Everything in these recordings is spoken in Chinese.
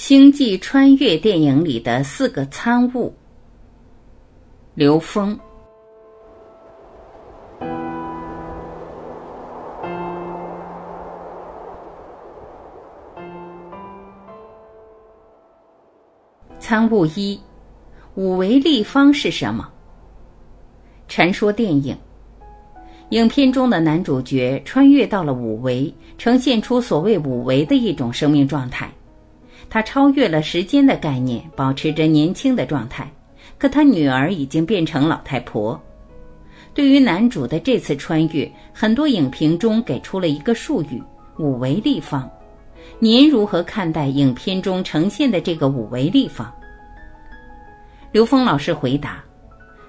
星际穿越电影里的四个参悟。刘峰。参悟一：五维立方是什么？传说电影。影片中的男主角穿越到了五维，呈现出所谓五维的一种生命状态。他超越了时间的概念，保持着年轻的状态。可他女儿已经变成老太婆。对于男主的这次穿越，很多影评中给出了一个术语“五维立方”。您如何看待影片中呈现的这个五维立方？刘峰老师回答：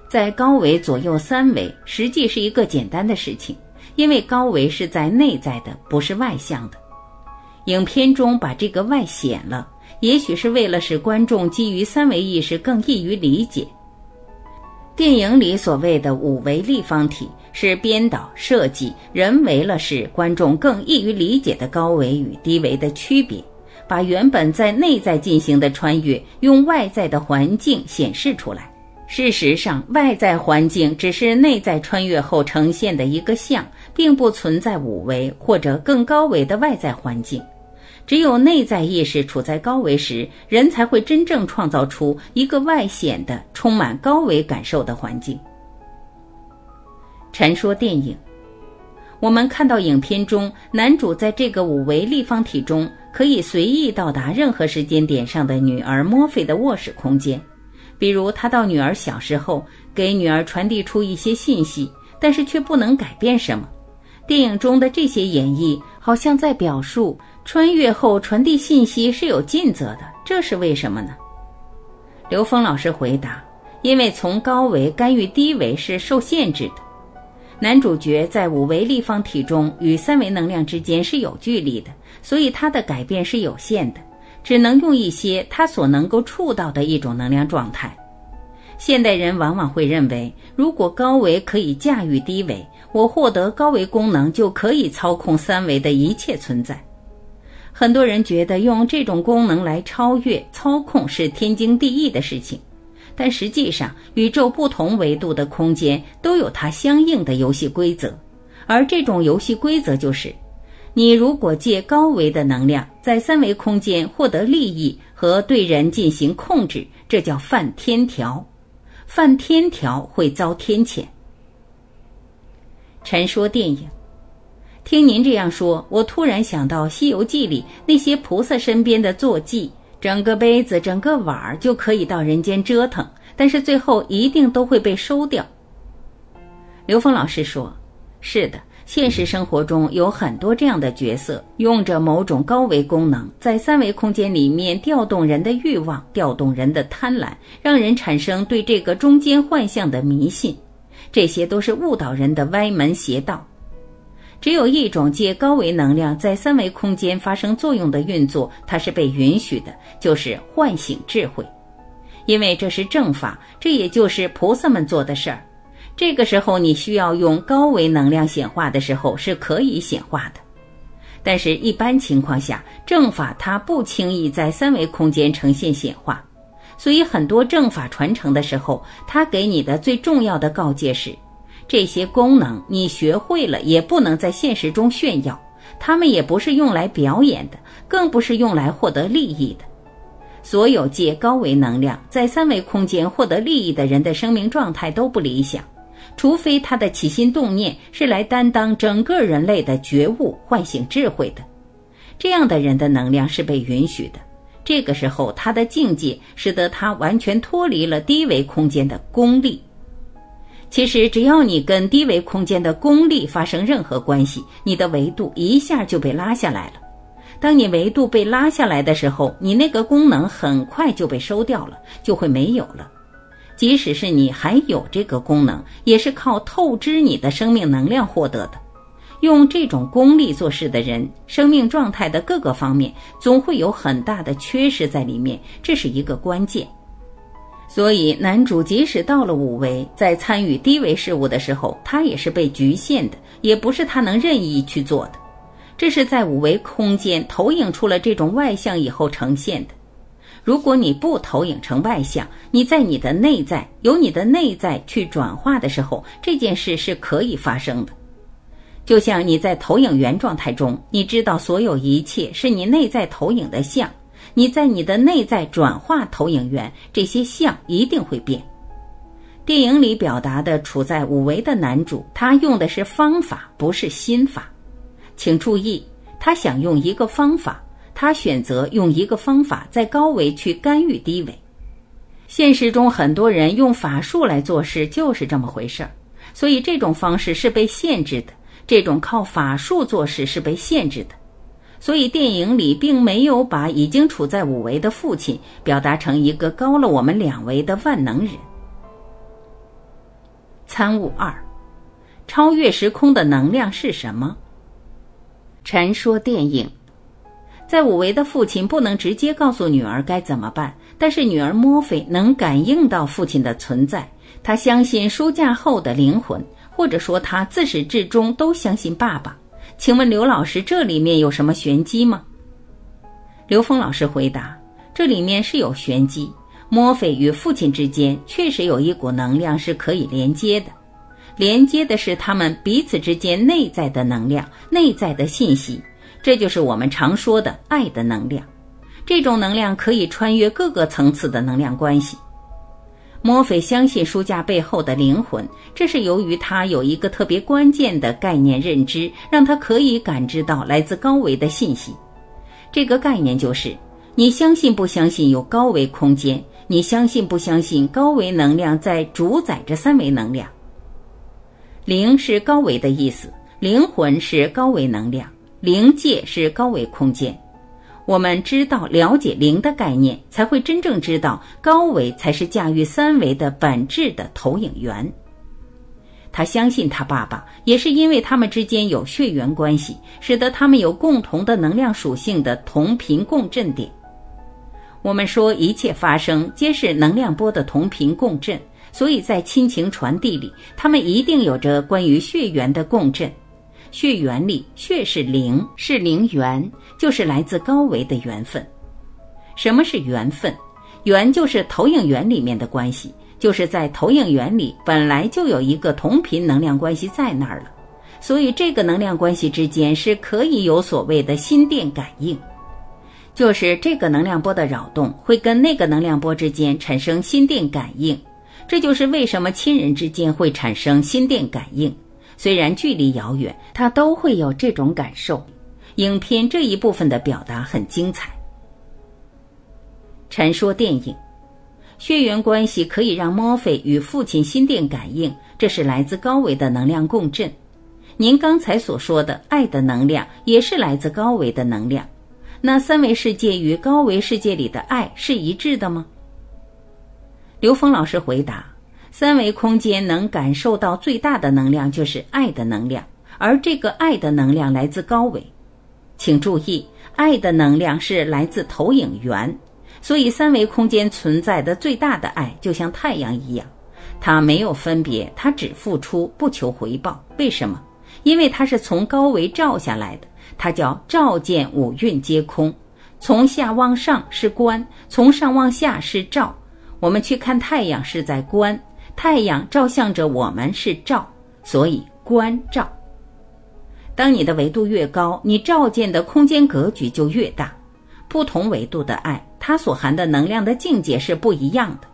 在高维左右三维，实际是一个简单的事情，因为高维是在内在的，不是外向的。影片中把这个外显了，也许是为了使观众基于三维意识更易于理解。电影里所谓的五维立方体，是编导设计人为了使观众更易于理解的高维与低维的区别，把原本在内在进行的穿越，用外在的环境显示出来。事实上，外在环境只是内在穿越后呈现的一个像，并不存在五维或者更高维的外在环境。只有内在意识处在高维时，人才会真正创造出一个外显的、充满高维感受的环境。传说电影，我们看到影片中男主在这个五维立方体中，可以随意到达任何时间点上的女儿墨菲的卧室空间。比如，他到女儿小时候，给女儿传递出一些信息，但是却不能改变什么。电影中的这些演绎，好像在表述穿越后传递信息是有尽责的，这是为什么呢？刘峰老师回答：因为从高维干预低维是受限制的。男主角在五维立方体中与三维能量之间是有距离的，所以他的改变是有限的。只能用一些他所能够触到的一种能量状态。现代人往往会认为，如果高维可以驾驭低维，我获得高维功能就可以操控三维的一切存在。很多人觉得用这种功能来超越、操控是天经地义的事情，但实际上，宇宙不同维度的空间都有它相应的游戏规则，而这种游戏规则就是。你如果借高维的能量在三维空间获得利益和对人进行控制，这叫犯天条。犯天条会遭天谴。陈说电影，听您这样说，我突然想到《西游记》里那些菩萨身边的坐骑，整个杯子、整个碗儿就可以到人间折腾，但是最后一定都会被收掉。刘峰老师说：“是的。”现实生活中有很多这样的角色，用着某种高维功能，在三维空间里面调动人的欲望，调动人的贪婪，让人产生对这个中间幻象的迷信。这些都是误导人的歪门邪道。只有一种借高维能量在三维空间发生作用的运作，它是被允许的，就是唤醒智慧，因为这是正法，这也就是菩萨们做的事儿。这个时候，你需要用高维能量显化的时候是可以显化的，但是，一般情况下，正法它不轻易在三维空间呈现显化，所以很多正法传承的时候，他给你的最重要的告诫是：这些功能你学会了，也不能在现实中炫耀，他们也不是用来表演的，更不是用来获得利益的。所有借高维能量在三维空间获得利益的人的生命状态都不理想。除非他的起心动念是来担当整个人类的觉悟、唤醒智慧的，这样的人的能量是被允许的。这个时候，他的境界使得他完全脱离了低维空间的功利。其实，只要你跟低维空间的功利发生任何关系，你的维度一下就被拉下来了。当你维度被拉下来的时候，你那个功能很快就被收掉了，就会没有了。即使是你还有这个功能，也是靠透支你的生命能量获得的。用这种功力做事的人，生命状态的各个方面总会有很大的缺失在里面，这是一个关键。所以，男主即使到了五维，在参与低维事物的时候，他也是被局限的，也不是他能任意去做的。这是在五维空间投影出了这种外向以后呈现的。如果你不投影成外相，你在你的内在由你的内在去转化的时候，这件事是可以发生的。就像你在投影源状态中，你知道所有一切是你内在投影的像，你在你的内在转化投影源，这些像一定会变。电影里表达的处在五维的男主，他用的是方法，不是心法。请注意，他想用一个方法，他选择用一个方法在高维去干预低维。现实中很多人用法术来做事，就是这么回事儿。所以这种方式是被限制的。这种靠法术做事是被限制的，所以电影里并没有把已经处在五维的父亲表达成一个高了我们两维的万能人。参悟二，超越时空的能量是什么？传说电影，在五维的父亲不能直接告诉女儿该怎么办，但是女儿墨菲能感应到父亲的存在，她相信书架后的灵魂。或者说他自始至终都相信爸爸，请问刘老师，这里面有什么玄机吗？刘峰老师回答：这里面是有玄机。墨菲与父亲之间确实有一股能量是可以连接的，连接的是他们彼此之间内在的能量、内在的信息，这就是我们常说的爱的能量。这种能量可以穿越各个层次的能量关系。墨菲相信书架背后的灵魂，这是由于他有一个特别关键的概念认知，让他可以感知到来自高维的信息。这个概念就是：你相信不相信有高维空间？你相信不相信高维能量在主宰着三维能量？灵是高维的意思，灵魂是高维能量，灵界是高维空间。我们知道了解零的概念，才会真正知道高维才是驾驭三维的本质的投影源。他相信他爸爸，也是因为他们之间有血缘关系，使得他们有共同的能量属性的同频共振点。我们说一切发生皆是能量波的同频共振，所以在亲情传递里，他们一定有着关于血缘的共振。血缘里，血是灵，是灵缘，就是来自高维的缘分。什么是缘分？缘就是投影源里面的关系，就是在投影源里本来就有一个同频能量关系在那儿了，所以这个能量关系之间是可以有所谓的心电感应，就是这个能量波的扰动会跟那个能量波之间产生心电感应，这就是为什么亲人之间会产生心电感应。虽然距离遥远，他都会有这种感受。影片这一部分的表达很精彩。传说电影，血缘关系可以让墨菲与父亲心电感应，这是来自高维的能量共振。您刚才所说的爱的能量也是来自高维的能量。那三维世界与高维世界里的爱是一致的吗？刘峰老师回答。三维空间能感受到最大的能量就是爱的能量，而这个爱的能量来自高维。请注意，爱的能量是来自投影源，所以三维空间存在的最大的爱就像太阳一样，它没有分别，它只付出不求回报。为什么？因为它是从高维照下来的，它叫照见五蕴皆空。从下往上是观，从上往下是照。我们去看太阳是在观。太阳照向着我们是照，所以观照。当你的维度越高，你照见的空间格局就越大。不同维度的爱，它所含的能量的境界是不一样的。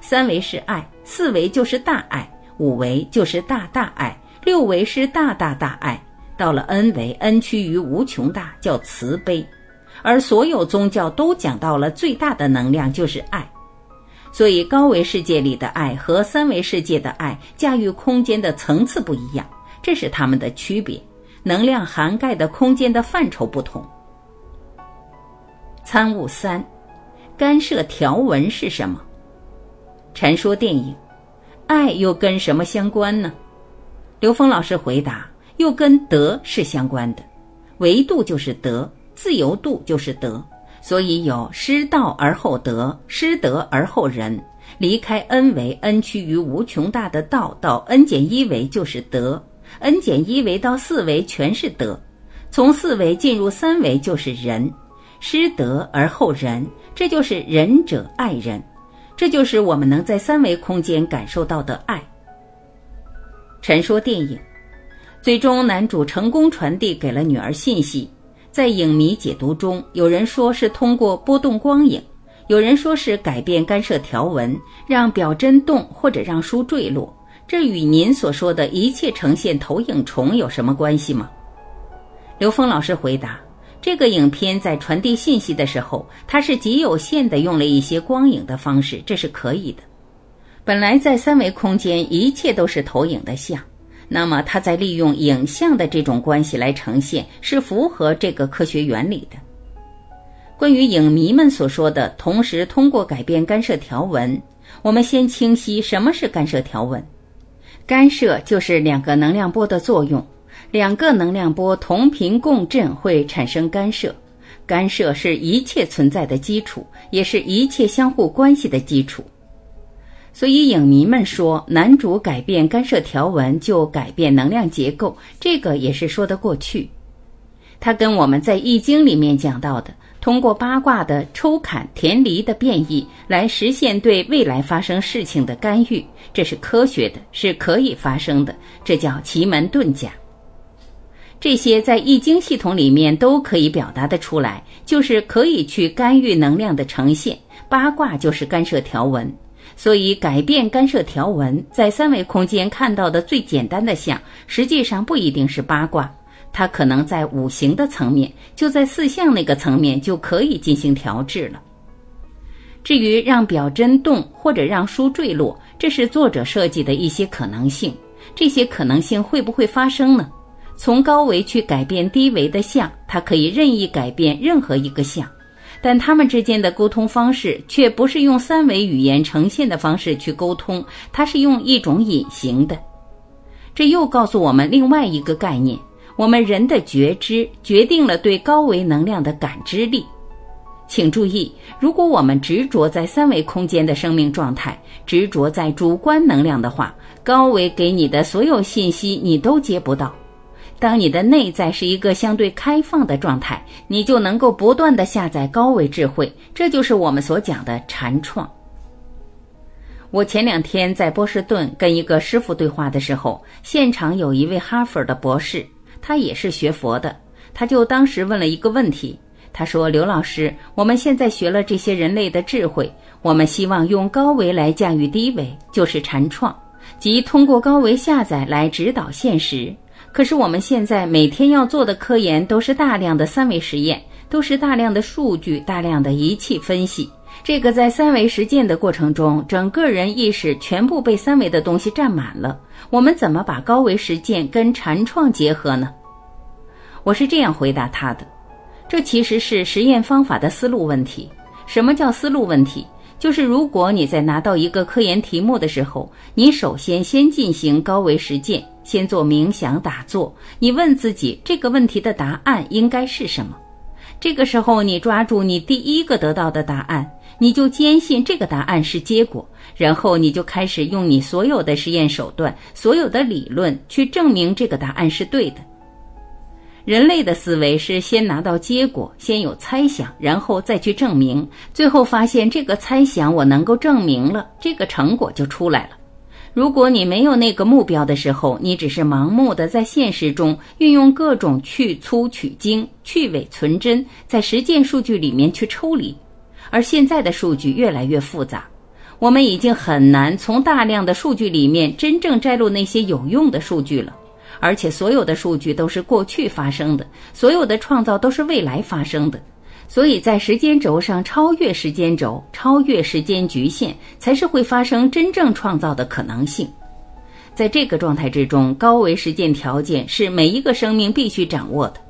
三维是爱，四维就是大爱，五维就是大大爱，六维是大大大爱，到了 N 维，N 趋于无穷大，叫慈悲。而所有宗教都讲到了最大的能量就是爱。所以，高维世界里的爱和三维世界的爱驾驭空间的层次不一样，这是它们的区别。能量涵盖的空间的范畴不同。参悟三，干涉条文是什么？陈说电影，爱又跟什么相关呢？刘峰老师回答：又跟德是相关的，维度就是德，自由度就是德。所以有失道而后德，失德而后仁。离开 n 维 n 趋于无穷大的道，到 n 减一维就是德；n 减一维到四维全是德；从四维进入三维就是仁。失德而后仁，这就是仁者爱人，这就是我们能在三维空间感受到的爱。陈说电影，最终男主成功传递给了女儿信息。在影迷解读中，有人说是通过波动光影，有人说是改变干涉条纹，让表针动或者让书坠落。这与您所说的一切呈现投影虫有什么关系吗？刘峰老师回答：这个影片在传递信息的时候，它是极有限的用了一些光影的方式，这是可以的。本来在三维空间，一切都是投影的像，那么它在利用影像的这种关系来呈现，是符合这个科学原理的。关于影迷们所说的同时通过改变干涉条纹，我们先清晰什么是干涉条纹。干涉就是两个能量波的作用，两个能量波同频共振会产生干涉，干涉是一切存在的基础，也是一切相互关系的基础。所以，影迷们说男主改变干涉条纹就改变能量结构，这个也是说得过去。它跟我们在《易经》里面讲到的，通过八卦的抽砍填离的变异来实现对未来发生事情的干预，这是科学的，是可以发生的，这叫奇门遁甲。这些在《易经》系统里面都可以表达的出来，就是可以去干预能量的呈现。八卦就是干涉条纹。所以，改变干涉条纹，在三维空间看到的最简单的像，实际上不一定是八卦，它可能在五行的层面，就在四象那个层面就可以进行调制了。至于让表针动或者让书坠落，这是作者设计的一些可能性，这些可能性会不会发生呢？从高维去改变低维的像，它可以任意改变任何一个像。但他们之间的沟通方式却不是用三维语言呈现的方式去沟通，它是用一种隐形的。这又告诉我们另外一个概念：我们人的觉知决定了对高维能量的感知力。请注意，如果我们执着在三维空间的生命状态，执着在主观能量的话，高维给你的所有信息你都接不到。当你的内在是一个相对开放的状态，你就能够不断的下载高维智慧，这就是我们所讲的禅创。我前两天在波士顿跟一个师傅对话的时候，现场有一位哈佛的博士，他也是学佛的，他就当时问了一个问题，他说：“刘老师，我们现在学了这些人类的智慧，我们希望用高维来驾驭低维，就是禅创，即通过高维下载来指导现实。”可是我们现在每天要做的科研都是大量的三维实验，都是大量的数据、大量的仪器分析。这个在三维实践的过程中，整个人意识全部被三维的东西占满了。我们怎么把高维实践跟禅创结合呢？我是这样回答他的：这其实是实验方法的思路问题。什么叫思路问题？就是如果你在拿到一个科研题目的时候，你首先先进行高维实践。先做冥想打坐，你问自己这个问题的答案应该是什么？这个时候，你抓住你第一个得到的答案，你就坚信这个答案是结果，然后你就开始用你所有的实验手段、所有的理论去证明这个答案是对的。人类的思维是先拿到结果，先有猜想，然后再去证明，最后发现这个猜想我能够证明了，这个成果就出来了。如果你没有那个目标的时候，你只是盲目的在现实中运用各种去粗取精、去伪存真，在实践数据里面去抽离。而现在的数据越来越复杂，我们已经很难从大量的数据里面真正摘录那些有用的数据了。而且所有的数据都是过去发生的，所有的创造都是未来发生的。所以在时间轴上超越时间轴，超越时间局限，才是会发生真正创造的可能性。在这个状态之中，高维实践条件是每一个生命必须掌握的。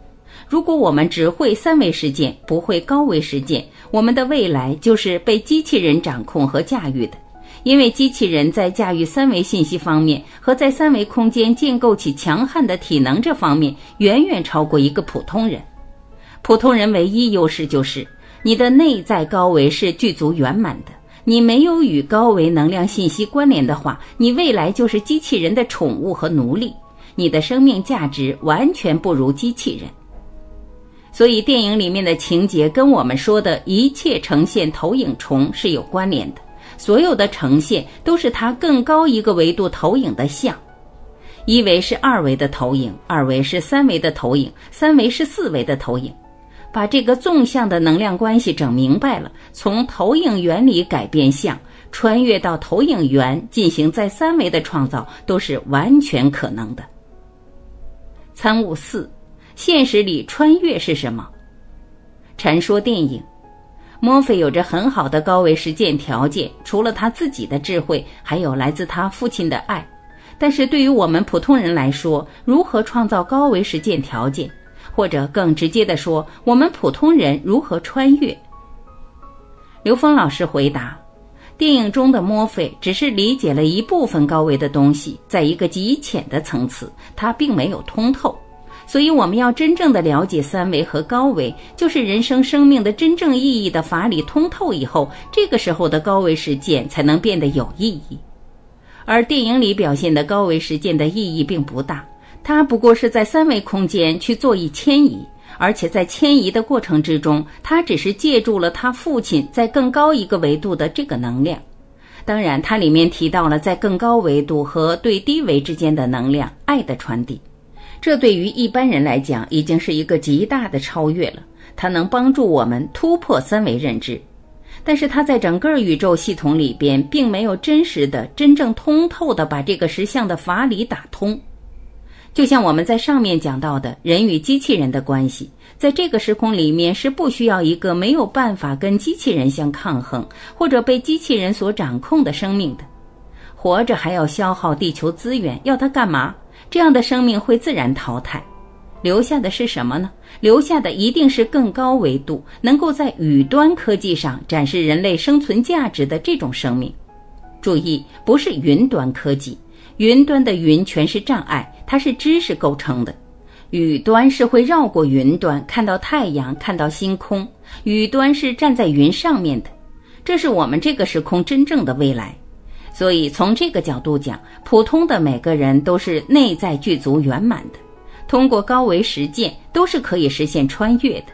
如果我们只会三维实践，不会高维实践，我们的未来就是被机器人掌控和驾驭的。因为机器人在驾驭三维信息方面和在三维空间建构起强悍的体能这方面，远远超过一个普通人。普通人唯一优势就是，你的内在高维是具足圆满的。你没有与高维能量信息关联的话，你未来就是机器人的宠物和奴隶。你的生命价值完全不如机器人。所以电影里面的情节跟我们说的一切呈现投影虫是有关联的。所有的呈现都是它更高一个维度投影的像。一维是二维的投影，二维是三维的投影，三维是四维的投影。把这个纵向的能量关系整明白了，从投影原理改变相，穿越到投影源进行在三维的创造，都是完全可能的。参悟四。现实里穿越是什么？传说电影，墨菲有着很好的高维实践条件，除了他自己的智慧，还有来自他父亲的爱。但是对于我们普通人来说，如何创造高维实践条件，或者更直接的说，我们普通人如何穿越？刘峰老师回答：电影中的墨菲只是理解了一部分高维的东西，在一个极浅的层次，他并没有通透。所以，我们要真正的了解三维和高维，就是人生生命的真正意义的法理通透以后，这个时候的高维实践才能变得有意义。而电影里表现的高维实践的意义并不大，它不过是在三维空间去做一迁移，而且在迁移的过程之中，他只是借助了他父亲在更高一个维度的这个能量。当然，它里面提到了在更高维度和对低维之间的能量爱的传递。这对于一般人来讲，已经是一个极大的超越了。它能帮助我们突破三维认知，但是它在整个宇宙系统里边，并没有真实的、真正通透的把这个实相的法理打通。就像我们在上面讲到的，人与机器人的关系，在这个时空里面是不需要一个没有办法跟机器人相抗衡，或者被机器人所掌控的生命的。活着还要消耗地球资源，要它干嘛？这样的生命会自然淘汰，留下的是什么呢？留下的一定是更高维度，能够在宇端科技上展示人类生存价值的这种生命。注意，不是云端科技，云端的云全是障碍，它是知识构成的。宇端是会绕过云端，看到太阳，看到星空。宇端是站在云上面的，这是我们这个时空真正的未来。所以，从这个角度讲，普通的每个人都是内在具足圆满的，通过高维实践都是可以实现穿越的。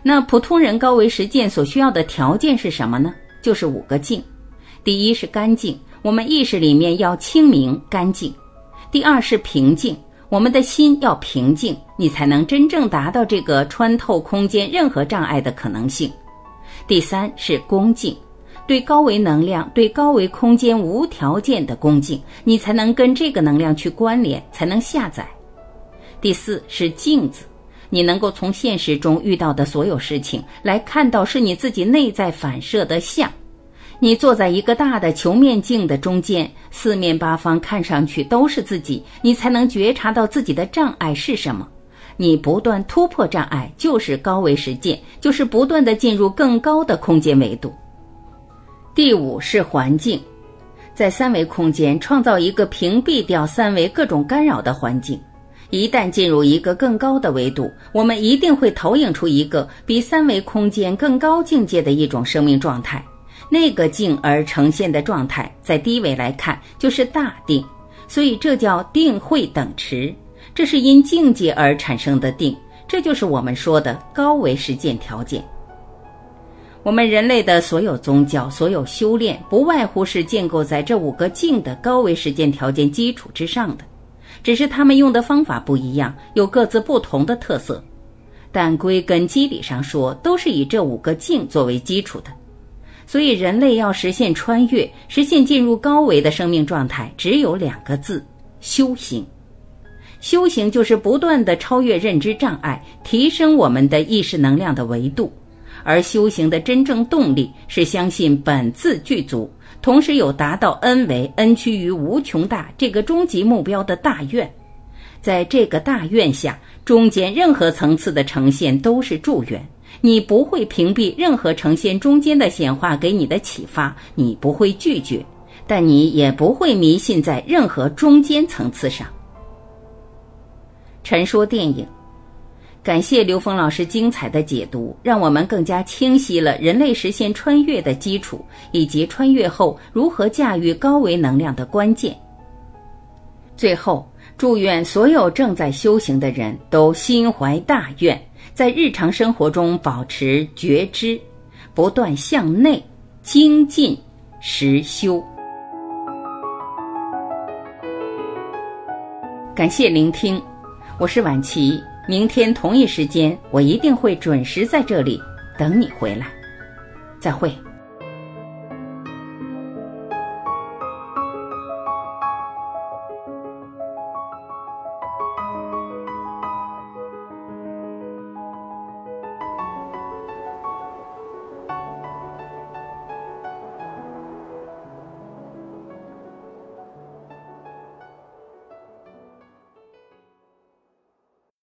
那普通人高维实践所需要的条件是什么呢？就是五个净。第一是干净，我们意识里面要清明干净；第二是平静，我们的心要平静，你才能真正达到这个穿透空间任何障碍的可能性；第三是恭敬。对高维能量、对高维空间无条件的恭敬，你才能跟这个能量去关联，才能下载。第四是镜子，你能够从现实中遇到的所有事情来看到是你自己内在反射的像。你坐在一个大的球面镜的中间，四面八方看上去都是自己，你才能觉察到自己的障碍是什么。你不断突破障碍，就是高维实践，就是不断的进入更高的空间维度。第五是环境，在三维空间创造一个屏蔽掉三维各种干扰的环境。一旦进入一个更高的维度，我们一定会投影出一个比三维空间更高境界的一种生命状态。那个静而呈现的状态，在低维来看就是大定，所以这叫定慧等持。这是因境界而产生的定，这就是我们说的高维实践条件。我们人类的所有宗教、所有修炼，不外乎是建构在这五个境的高维实践条件基础之上的，只是他们用的方法不一样，有各自不同的特色，但归根基底上说，都是以这五个境作为基础的。所以，人类要实现穿越、实现进入高维的生命状态，只有两个字：修行。修行就是不断的超越认知障碍，提升我们的意识能量的维度。而修行的真正动力是相信本自具足，同时有达到 n 为 n 趋于无穷大这个终极目标的大愿。在这个大愿下，中间任何层次的呈现都是助缘。你不会屏蔽任何呈现中间的显化给你的启发，你不会拒绝，但你也不会迷信在任何中间层次上。陈说电影。感谢刘峰老师精彩的解读，让我们更加清晰了人类实现穿越的基础，以及穿越后如何驾驭高维能量的关键。最后，祝愿所有正在修行的人都心怀大愿，在日常生活中保持觉知，不断向内精进实修。感谢聆听，我是晚琪。明天同一时间，我一定会准时在这里等你回来。再会。